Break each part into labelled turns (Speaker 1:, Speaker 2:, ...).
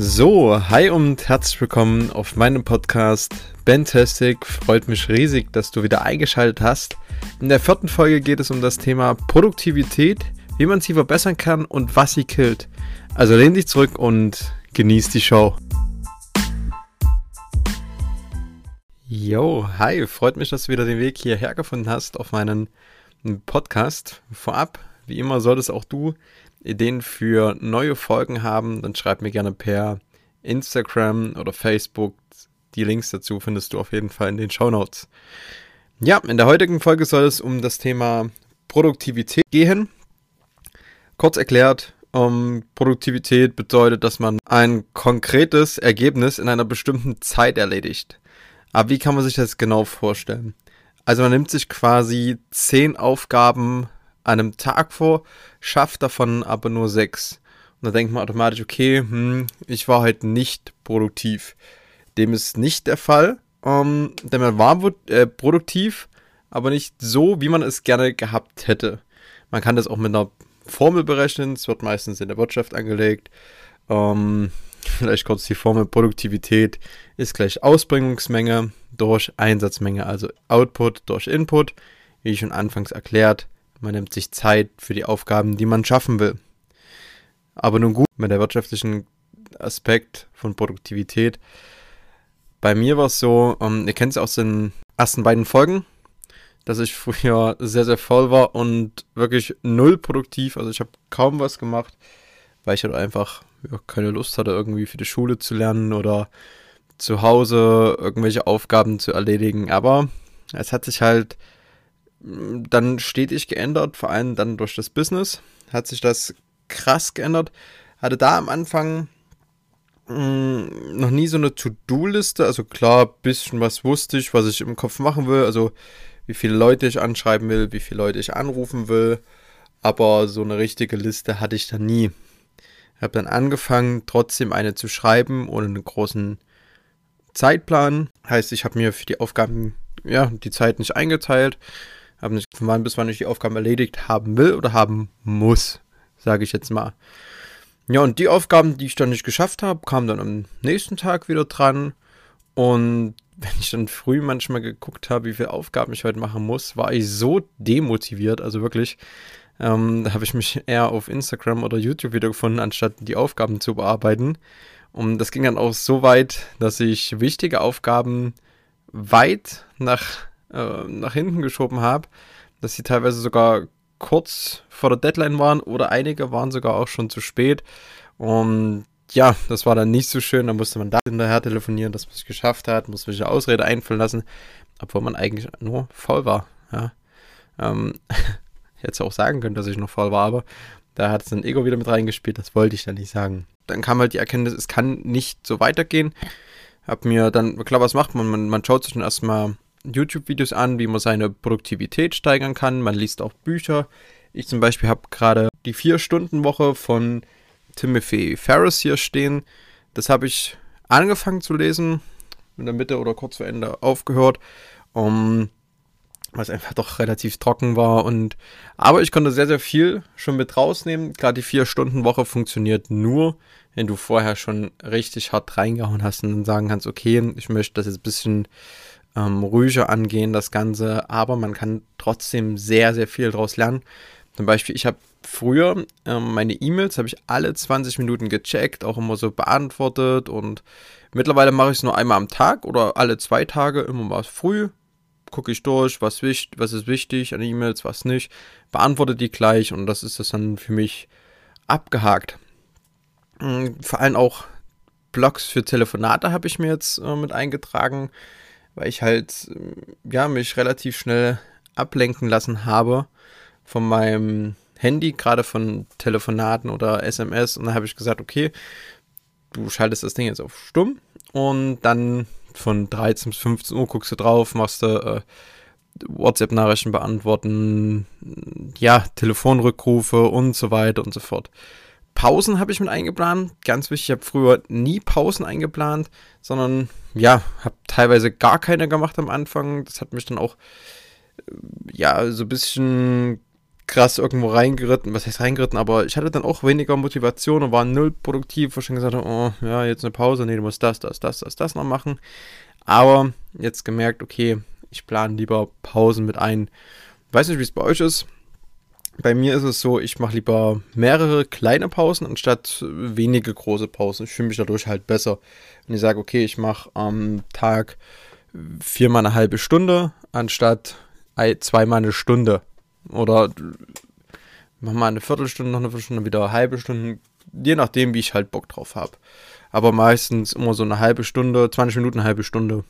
Speaker 1: So, hi und herzlich willkommen auf meinem Podcast Fantastic. Freut mich riesig, dass du wieder eingeschaltet hast. In der vierten Folge geht es um das Thema Produktivität, wie man sie verbessern kann und was sie killt. Also lehn dich zurück und genieß die Show. Yo, hi, freut mich, dass du wieder den Weg hierher gefunden hast auf meinen Podcast. Vorab, wie immer, solltest auch du Ideen für neue Folgen haben, dann schreib mir gerne per Instagram oder Facebook. Die Links dazu findest du auf jeden Fall in den Show Notes. Ja, in der heutigen Folge soll es um das Thema Produktivität gehen. Kurz erklärt, um, Produktivität bedeutet, dass man ein konkretes Ergebnis in einer bestimmten Zeit erledigt. Aber wie kann man sich das genau vorstellen? Also man nimmt sich quasi zehn Aufgaben einem Tag vor, schafft davon aber nur sechs. Und dann denkt man automatisch, okay, hm, ich war halt nicht produktiv. Dem ist nicht der Fall, ähm, denn man war äh, produktiv, aber nicht so, wie man es gerne gehabt hätte. Man kann das auch mit einer Formel berechnen, es wird meistens in der Wirtschaft angelegt. Ähm, vielleicht kurz die Formel Produktivität ist gleich Ausbringungsmenge durch Einsatzmenge, also Output durch Input, wie schon anfangs erklärt. Man nimmt sich Zeit für die Aufgaben, die man schaffen will. Aber nun gut, mit der wirtschaftlichen Aspekt von Produktivität. Bei mir war es so, ähm, ihr kennt es aus den ersten beiden Folgen, dass ich früher sehr, sehr voll war und wirklich null produktiv. Also ich habe kaum was gemacht, weil ich halt einfach ja, keine Lust hatte, irgendwie für die Schule zu lernen oder zu Hause irgendwelche Aufgaben zu erledigen. Aber es hat sich halt dann stetig geändert, vor allem dann durch das Business hat sich das krass geändert. Hatte da am Anfang mh, mm, noch nie so eine To-Do-Liste, also klar, bisschen was wusste ich, was ich im Kopf machen will, also wie viele Leute ich anschreiben will, wie viele Leute ich anrufen will, aber so eine richtige Liste hatte ich da nie. Ich habe dann angefangen, trotzdem eine zu schreiben, ohne einen großen Zeitplan. Heißt, ich habe mir für die Aufgaben ja die Zeit nicht eingeteilt habe nicht von wann bis wann ich die Aufgaben erledigt haben will oder haben muss, sage ich jetzt mal. Ja, und die Aufgaben, die ich dann nicht geschafft habe, kamen dann am nächsten Tag wieder dran. Und wenn ich dann früh manchmal geguckt habe, wie viele Aufgaben ich heute machen muss, war ich so demotiviert. Also wirklich, ähm, da habe ich mich eher auf Instagram oder YouTube wieder gefunden, anstatt die Aufgaben zu bearbeiten. Und das ging dann auch so weit, dass ich wichtige Aufgaben weit nach äh, nach hinten geschoben habe, dass sie teilweise sogar kurz vor der Deadline waren oder einige waren sogar auch schon zu spät. Und ja, das war dann nicht so schön. Da musste man da hinterher telefonieren, dass man es geschafft hat, musste sich eine Ausrede einfallen lassen, obwohl man eigentlich nur faul war. Ja. Ähm, hätte auch sagen können, dass ich noch faul war, aber da hat es ein Ego wieder mit reingespielt, das wollte ich dann nicht sagen. Dann kam halt die Erkenntnis, es kann nicht so weitergehen. Hab mir dann, klar, was macht man? Man, man schaut sich dann erstmal YouTube-Videos an, wie man seine Produktivität steigern kann. Man liest auch Bücher. Ich zum Beispiel habe gerade die Vier-Stunden-Woche von Timothy Ferris hier stehen. Das habe ich angefangen zu lesen, in der Mitte oder kurz vor Ende aufgehört, um, was einfach doch relativ trocken war. Und aber ich konnte sehr, sehr viel schon mit rausnehmen. Gerade die Vier-Stunden-Woche funktioniert nur, wenn du vorher schon richtig hart reingehauen hast und dann sagen kannst, okay, ich möchte das jetzt ein bisschen ähm, ruhiger angehen, das Ganze, aber man kann trotzdem sehr, sehr viel daraus lernen. Zum Beispiel, ich habe früher ähm, meine E-Mails, habe ich alle 20 Minuten gecheckt, auch immer so beantwortet. Und mittlerweile mache ich es nur einmal am Tag oder alle zwei Tage, immer mal früh, gucke ich durch, was, wichtig, was ist wichtig an E-Mails, was nicht, beantworte die gleich und das ist das dann für mich abgehakt. Mm, vor allem auch Blogs für Telefonate habe ich mir jetzt äh, mit eingetragen weil ich halt ja mich relativ schnell ablenken lassen habe von meinem Handy, gerade von Telefonaten oder SMS. Und dann habe ich gesagt, okay, du schaltest das Ding jetzt auf stumm und dann von 13 bis 15 Uhr guckst du drauf, machst du äh, WhatsApp-Nachrichten beantworten, ja, Telefonrückrufe und so weiter und so fort. Pausen habe ich mit eingeplant. Ganz wichtig, ich habe früher nie Pausen eingeplant, sondern ja, habe teilweise gar keine gemacht am Anfang. Das hat mich dann auch äh, ja so ein bisschen krass irgendwo reingeritten, was heißt reingeritten, aber ich hatte dann auch weniger Motivation und war null produktiv, wo ich schon gesagt habe, oh, ja, jetzt eine Pause, nee, du musst das, das, das, das, das noch machen. Aber jetzt gemerkt, okay, ich plane lieber Pausen mit ein. Weiß nicht, wie es bei euch ist. Bei mir ist es so, ich mache lieber mehrere kleine Pausen anstatt wenige große Pausen. Ich fühle mich dadurch halt besser. Wenn ich sage, okay, ich mache am Tag viermal eine halbe Stunde anstatt zweimal eine Stunde. Oder mach mal eine Viertelstunde, noch eine Viertelstunde, wieder eine halbe Stunde. Je nachdem, wie ich halt Bock drauf habe. Aber meistens immer so eine halbe Stunde, 20 Minuten, eine halbe Stunde.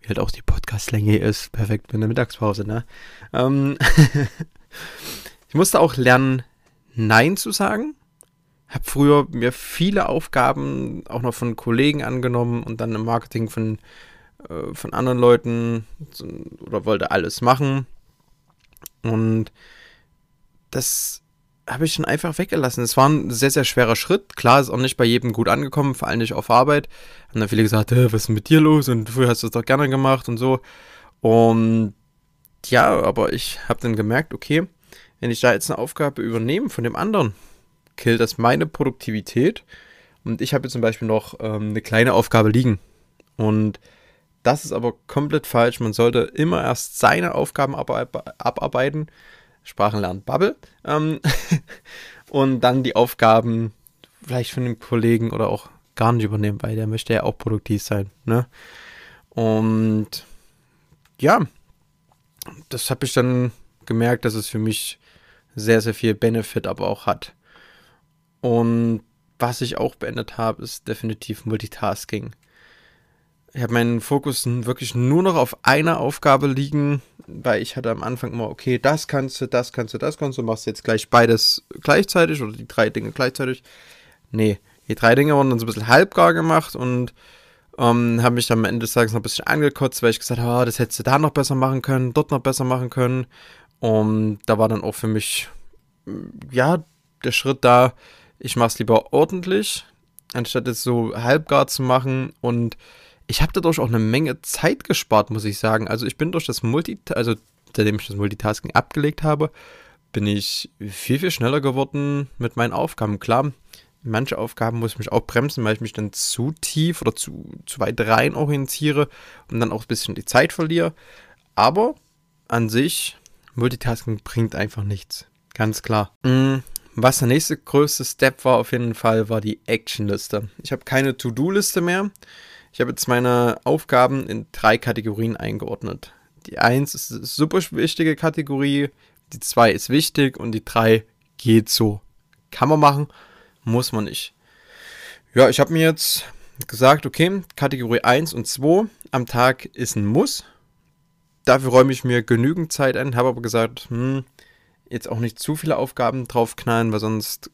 Speaker 1: Wie halt auch die Podcastlänge ist. Perfekt für eine Mittagspause, ne? Ähm ich musste auch lernen, Nein zu sagen. Hab früher mir viele Aufgaben auch noch von Kollegen angenommen und dann im Marketing von, äh, von anderen Leuten oder wollte alles machen. Und das habe ich schon einfach weggelassen. Es war ein sehr, sehr schwerer Schritt. Klar, ist auch nicht bei jedem gut angekommen, vor allem nicht auf Arbeit. Haben dann viele gesagt, was ist mit dir los? Und früher hast du es doch gerne gemacht und so. Und ja, aber ich habe dann gemerkt, okay, wenn ich da jetzt eine Aufgabe übernehme von dem anderen, killt das meine Produktivität. Und ich habe jetzt zum Beispiel noch ähm, eine kleine Aufgabe liegen. Und das ist aber komplett falsch. Man sollte immer erst seine Aufgaben abarbeiten. Sprachenlernen Bubble. Ähm und dann die Aufgaben vielleicht von dem Kollegen oder auch gar nicht übernehmen, weil der möchte ja auch produktiv sein. Ne? Und ja, das habe ich dann gemerkt, dass es für mich sehr, sehr viel Benefit aber auch hat. Und was ich auch beendet habe, ist definitiv Multitasking. Ich habe meinen Fokus wirklich nur noch auf einer Aufgabe liegen, weil ich hatte am Anfang immer, okay, das kannst du, das kannst du, das kannst du, machst jetzt gleich beides gleichzeitig oder die drei Dinge gleichzeitig. Nee, die drei Dinge wurden dann so ein bisschen halbgar gemacht und ähm, habe mich dann am Ende des Tages noch ein bisschen angekotzt, weil ich gesagt habe, oh, das hättest du da noch besser machen können, dort noch besser machen können. Und da war dann auch für mich, ja, der Schritt da, ich mache es lieber ordentlich, anstatt es so halbgar zu machen und ich habe dadurch auch eine Menge Zeit gespart, muss ich sagen. Also ich bin durch das Multitasking, also seitdem ich das Multitasking abgelegt habe, bin ich viel, viel schneller geworden mit meinen Aufgaben. Klar, manche Aufgaben muss ich mich auch bremsen, weil ich mich dann zu tief oder zu, zu weit rein orientiere und dann auch ein bisschen die Zeit verliere. Aber an sich, Multitasking bringt einfach nichts. Ganz klar. Mm, was der nächste größte Step war auf jeden Fall, war die Actionliste. Ich habe keine To-Do-Liste mehr. Ich habe jetzt meine Aufgaben in drei Kategorien eingeordnet. Die 1 ist eine super wichtige Kategorie, die 2 ist wichtig und die 3 geht so. Kann man machen, muss man nicht. Ja, ich habe mir jetzt gesagt, okay, Kategorie 1 und 2 am Tag ist ein Muss. Dafür räume ich mir genügend Zeit ein, habe aber gesagt, hm, jetzt auch nicht zu viele Aufgaben draufknallen, weil sonst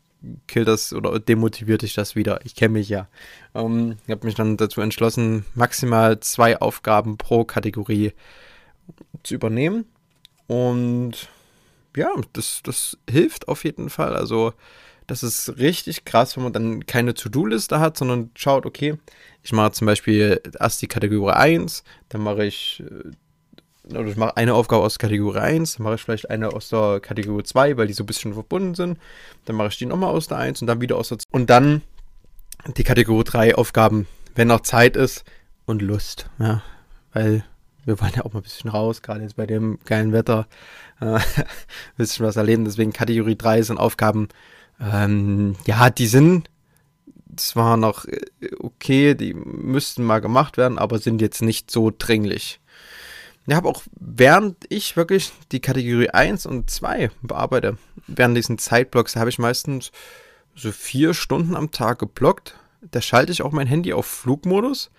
Speaker 1: killt das oder demotiviert dich das wieder. Ich kenne mich ja. Ähm, ich habe mich dann dazu entschlossen, maximal zwei Aufgaben pro Kategorie zu übernehmen. Und ja, das, das hilft auf jeden Fall. Also, das ist richtig krass, wenn man dann keine To-Do-Liste hat, sondern schaut, okay, ich mache zum Beispiel erst die Kategorie 1, dann mache ich äh, ich mache eine Aufgabe aus Kategorie 1, dann mache ich vielleicht eine aus der Kategorie 2, weil die so ein bisschen verbunden sind. Dann mache ich die nochmal aus der 1 und dann wieder aus der 2. Und dann die Kategorie 3 Aufgaben, wenn noch Zeit ist und Lust. Ja, weil wir wollen ja auch mal ein bisschen raus, gerade jetzt bei dem geilen Wetter. Äh, ein bisschen was erleben. Deswegen Kategorie 3 sind Aufgaben, ähm, ja, die sind zwar noch äh, okay, die müssten mal gemacht werden, aber sind jetzt nicht so dringlich. Ich habe auch, während ich wirklich die Kategorie 1 und 2 bearbeite, während diesen Zeitblocks, habe ich meistens so vier Stunden am Tag geblockt. Da schalte ich auch mein Handy auf Flugmodus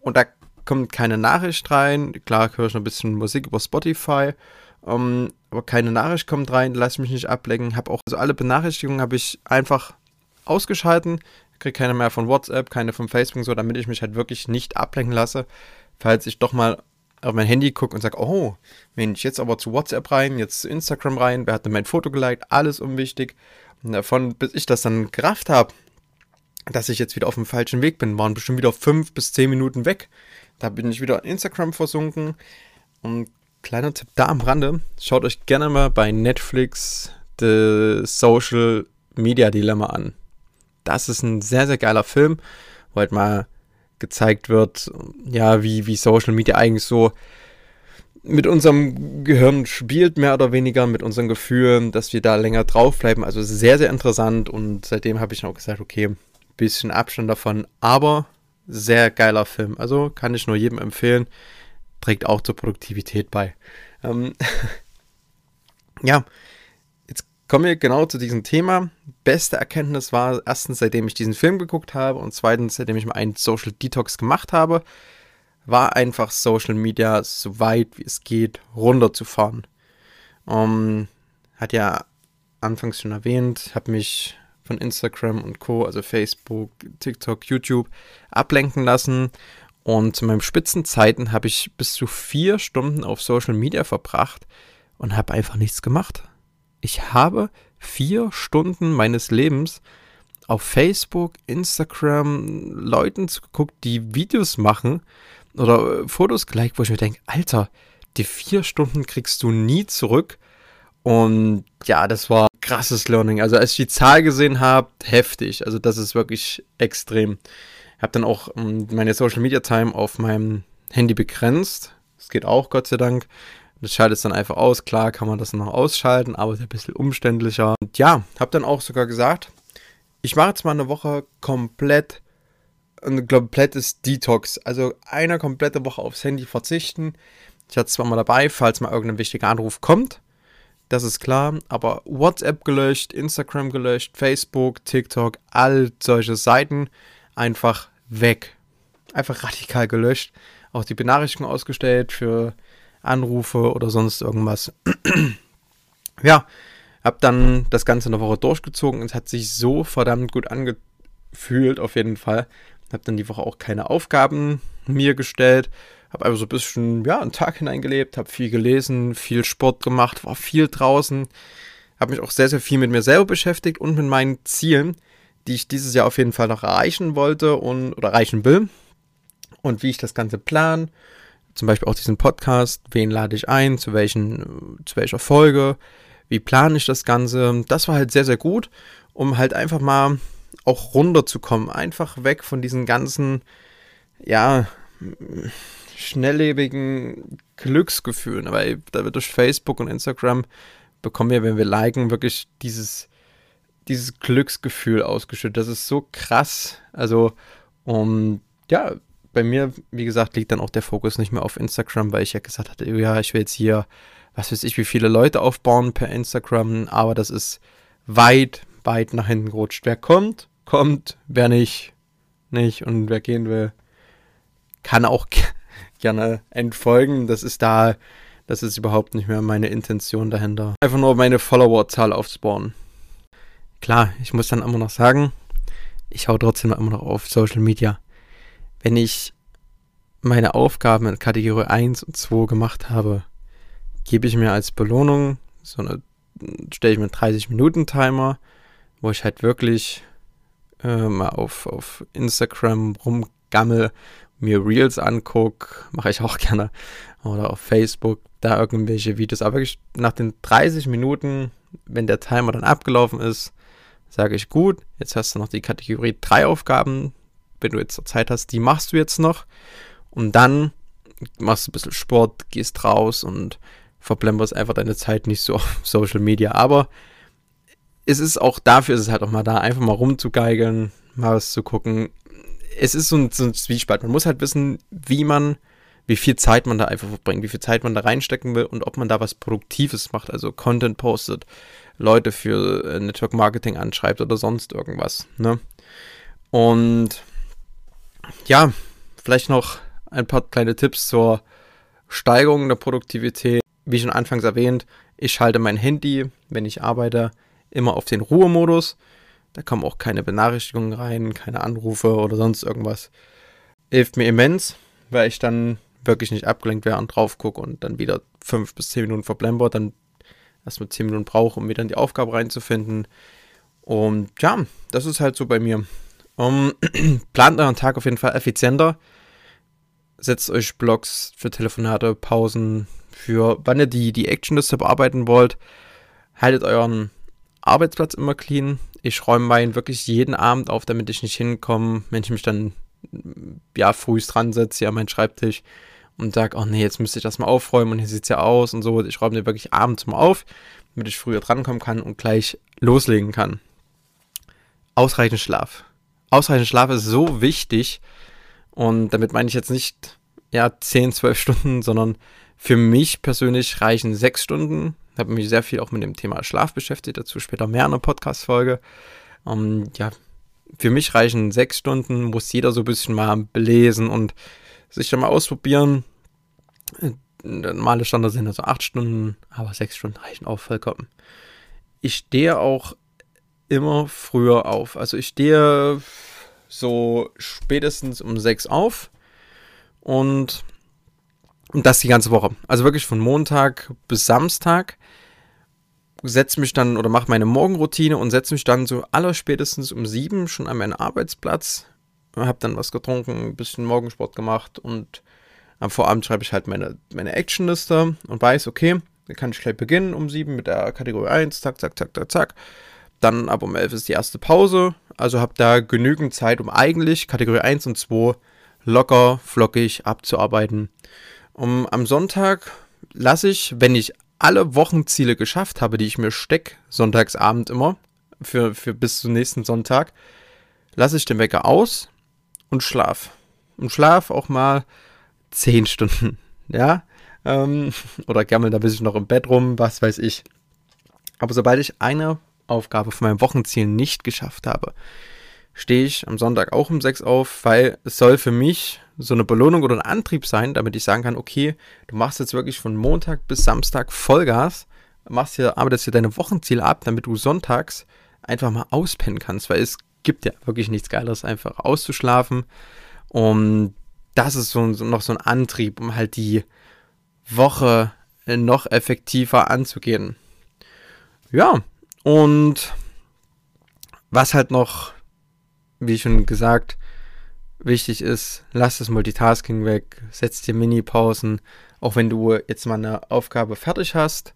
Speaker 1: und da kommt keine Nachricht rein. Klar höre ich noch ein bisschen Musik über Spotify, ähm, aber keine Nachricht kommt rein, lasse mich nicht ablenken. Habe auch also alle Benachrichtigungen habe ich einfach ausgeschalten. Kriege keine mehr von WhatsApp, keine von Facebook so, damit ich mich halt wirklich nicht ablenken lasse, falls ich doch mal auf mein Handy gucke und sage, oh, Mensch, jetzt aber zu WhatsApp rein, jetzt zu Instagram rein, wer hat denn mein Foto geliked, alles unwichtig. Und davon, bis ich das dann gerafft habe, dass ich jetzt wieder auf dem falschen Weg bin, waren bestimmt wieder fünf bis zehn Minuten weg. Da bin ich wieder in Instagram versunken. Und kleiner Tipp da am Rande. Schaut euch gerne mal bei Netflix The Social Media Dilemma an. Das ist ein sehr, sehr geiler Film, wo halt mal gezeigt wird, ja, wie, wie Social Media eigentlich so mit unserem Gehirn spielt, mehr oder weniger, mit unseren Gefühlen, dass wir da länger draufbleiben. Also sehr, sehr interessant und seitdem habe ich auch gesagt, okay, bisschen Abstand davon, aber sehr geiler Film. Also kann ich nur jedem empfehlen. Trägt auch zur Produktivität bei. Ähm ja, kommen wir genau zu diesem Thema. Beste Erkenntnis war erstens, seitdem ich diesen Film geguckt habe und zweitens, seitdem ich mal einen Social Detox gemacht habe, war einfach Social Media so weit wie es geht runterzufahren. Um, hat ja anfangs schon erwähnt, habe mich von Instagram und Co., also Facebook, TikTok, YouTube, ablenken lassen. Und zu meinen Spitzenzeiten habe ich bis zu vier Stunden auf Social Media verbracht und habe einfach nichts gemacht. Ich habe vier Stunden meines Lebens auf Facebook, Instagram Leuten geguckt, die Videos machen oder äh, Fotos gleich, wo ich mir denke, Alter, die vier Stunden kriegst du nie zurück. Und ja, das war krasses Learning. Also als ich die Zahl gesehen habe, heftig. Also das ist wirklich extrem. Ich habe dann auch ähm, meine Social Media Time auf meinem Handy begrenzt. Das geht auch, Gott sei Dank. Das schaltet es dann einfach aus. Klar kann man das noch ausschalten, aber ist ein bisschen umständlicher. Und ja, habe dann auch sogar gesagt, ich mache jetzt mal eine Woche komplett ein komplettes Detox. Also eine komplette Woche aufs Handy verzichten. Ich hatte zwar mal dabei, falls mal irgendein wichtiger Anruf kommt. Das ist klar, aber WhatsApp gelöscht, Instagram gelöscht, Facebook, TikTok, all solche Seiten einfach weg. Einfach radikal gelöscht. Auch die Benachrichtigung ausgestellt für Anrufe oder sonst irgendwas. ja, hab dann das Ganze eine Woche durchgezogen es hat sich so verdammt gut angefühlt, auf jeden Fall. Habe dann die Woche auch keine Aufgaben mir gestellt. Habe einfach so ein bisschen, ja, einen Tag hineingelebt, habe viel gelesen, viel Sport gemacht, war viel draußen. Habe mich auch sehr, sehr viel mit mir selber beschäftigt und mit meinen Zielen, die ich dieses Jahr auf jeden Fall noch erreichen wollte und oder erreichen will. Und wie ich das Ganze plan. Zum Beispiel auch diesen Podcast. Wen lade ich ein? Zu, welchen, zu welcher Folge? Wie plane ich das Ganze? Das war halt sehr, sehr gut, um halt einfach mal auch runterzukommen. Einfach weg von diesen ganzen, ja, schnelllebigen Glücksgefühlen. Weil da wird durch Facebook und Instagram bekommen wir, wenn wir liken, wirklich dieses, dieses Glücksgefühl ausgeschüttet. Das ist so krass. Also, und ja, bei mir, wie gesagt, liegt dann auch der Fokus nicht mehr auf Instagram, weil ich ja gesagt hatte, ja, ich will jetzt hier, was weiß ich, wie viele Leute aufbauen per Instagram, aber das ist weit, weit nach hinten gerutscht. Wer kommt, kommt, wer nicht, nicht. Und wer gehen will, kann auch gerne entfolgen. Das ist da, das ist überhaupt nicht mehr meine Intention dahinter. Einfach nur meine Follower-Zahl aufzubauen. Klar, ich muss dann immer noch sagen, ich hau trotzdem immer noch auf Social Media. Wenn ich meine Aufgaben in Kategorie 1 und 2 gemacht habe, gebe ich mir als Belohnung so eine, stelle ich mir einen 30-Minuten-Timer, wo ich halt wirklich äh, mal auf, auf Instagram rumgammel, mir Reels anguck, mache ich auch gerne, oder auf Facebook da irgendwelche Videos. Aber wirklich nach den 30 Minuten, wenn der Timer dann abgelaufen ist, sage ich, gut, jetzt hast du noch die Kategorie 3 Aufgaben, wenn du jetzt Zeit hast, die machst du jetzt noch. Und dann machst du ein bisschen Sport, gehst raus und verblemmerst einfach deine Zeit nicht so auf Social Media. Aber es ist auch dafür, ist es halt auch mal da, einfach mal rumzugeigeln, mal was zu gucken. Es ist so ein, so ein Zwiespalt. Man muss halt wissen, wie man, wie viel Zeit man da einfach verbringt, wie viel Zeit man da reinstecken will und ob man da was Produktives macht, also Content postet, Leute für äh, Network Marketing anschreibt oder sonst irgendwas. Ne? Und ja, vielleicht noch ein paar kleine Tipps zur Steigerung der Produktivität. Wie schon anfangs erwähnt, ich schalte mein Handy, wenn ich arbeite, immer auf den Ruhemodus. Da kommen auch keine Benachrichtigungen rein, keine Anrufe oder sonst irgendwas. Hilft mir immens, weil ich dann wirklich nicht abgelenkt wäre und drauf gucke und dann wieder fünf bis zehn Minuten verblemmbert, dann erstmal zehn Minuten brauche, um wieder in die Aufgabe reinzufinden. Und ja, das ist halt so bei mir. Um, plant euren Tag auf jeden Fall effizienter. Setzt euch Blocks für Telefonate, Pausen, für wann ihr die, die Actionliste bearbeiten wollt, haltet euren Arbeitsplatz immer clean. Ich räume meinen wirklich jeden Abend auf, damit ich nicht hinkomme, wenn ich mich dann ja frühst dran setze, ja, meinen Schreibtisch und sage, oh nee, jetzt müsste ich das mal aufräumen und hier sieht es ja aus und so. Ich räume den wirklich abends mal auf, damit ich früher drankommen kann und gleich loslegen kann. Ausreichend Schlaf. Ausreichend Schlaf ist so wichtig und damit meine ich jetzt nicht ja 10, 12 Stunden, sondern für mich persönlich reichen 6 Stunden. Ich habe mich sehr viel auch mit dem Thema Schlaf beschäftigt, dazu später mehr in einer Podcast-Folge. Um, ähm, ja, für mich reichen 6 Stunden, muss jeder so ein bisschen mal belesen und sich dann mal ausprobieren. Normale Standard sind also 8 Stunden, aber 6 Stunden reichen auch vollkommen. Ich stehe auch immer früher auf. Also ich stehe so spätestens um 6 auf und, und das die ganze Woche. Also wirklich von Montag bis Samstag setze mich dann oder mache meine Morgenroutine und setze mich dann so allerspätestens um 7 schon an meinen Arbeitsplatz habe dann was getrunken, ein bisschen Morgensport gemacht und am Vorabend schreibe ich halt meine, meine Actionliste und weiß, okay, dann kann ich gleich beginnen um 7 mit der Kategorie 1, zack, zack, zack, zack, zack. Dann ab um 11 ist die erste Pause, also habe da genügend Zeit, um eigentlich Kategorie 1 und 2 locker, flockig abzuarbeiten. Um, am Sonntag lasse ich, wenn ich alle Wochenziele geschafft habe, die ich mir stecke, sonntagsabend immer, für, für bis zum nächsten Sonntag, lasse ich den Wecker aus, und Schlaf. Und Schlaf auch mal 10 Stunden, ja. Ähm, oder gammel da ein bisschen noch im Bett rum, was weiß ich. Aber sobald ich eine Aufgabe von meinem Wochenziel nicht geschafft habe, stehe ich am Sonntag auch um 6 auf, weil es soll für mich so eine Belohnung oder ein Antrieb sein, damit ich sagen kann, okay, du machst jetzt wirklich von Montag bis Samstag Vollgas, machst hier, arbeitest hier deine Wochenziele ab, damit du sonntags einfach mal auspennen kannst, weil es gibt ja wirklich nichts Geiles, einfach auszuschlafen. Und das ist so, so noch so ein Antrieb, um halt die Woche noch effektiver anzugehen. Ja, und was halt noch, wie schon gesagt, wichtig ist, lass das Multitasking weg, setz dir Mini-Pausen, auch wenn du jetzt mal eine Aufgabe fertig hast,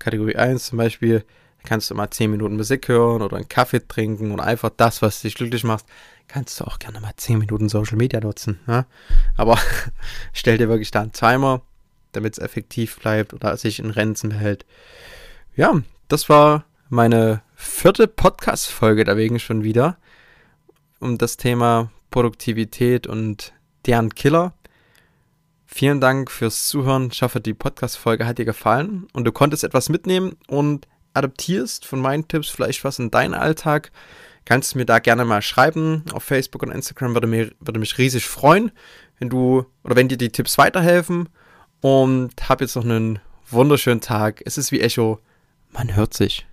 Speaker 1: Kategorie 1 zum Beispiel, kannst du mal 10 Minuten Musik hören oder einen Kaffee trinken und einfach das, was dich glücklich macht, kannst du auch gerne mal 10 Minuten Social Media nutzen. Ja? Aber stell dir wirklich da einen Timer, damit es effektiv bleibt oder sich in Grenzen behält. Ja, das war meine vierte Podcast-Folge dagegen schon wieder um das Thema Produktivität und deren Killer. Vielen Dank fürs Zuhören. Ich hoffe, die Podcast-Folge hat dir gefallen und du konntest etwas mitnehmen und adaptierst von meinen Tipps, vielleicht was in deinen Alltag, kannst du mir da gerne mal schreiben. Auf Facebook und Instagram würde, mir, würde mich riesig freuen, wenn du oder wenn dir die Tipps weiterhelfen. Und hab jetzt noch einen wunderschönen Tag. Es ist wie Echo. Man hört sich.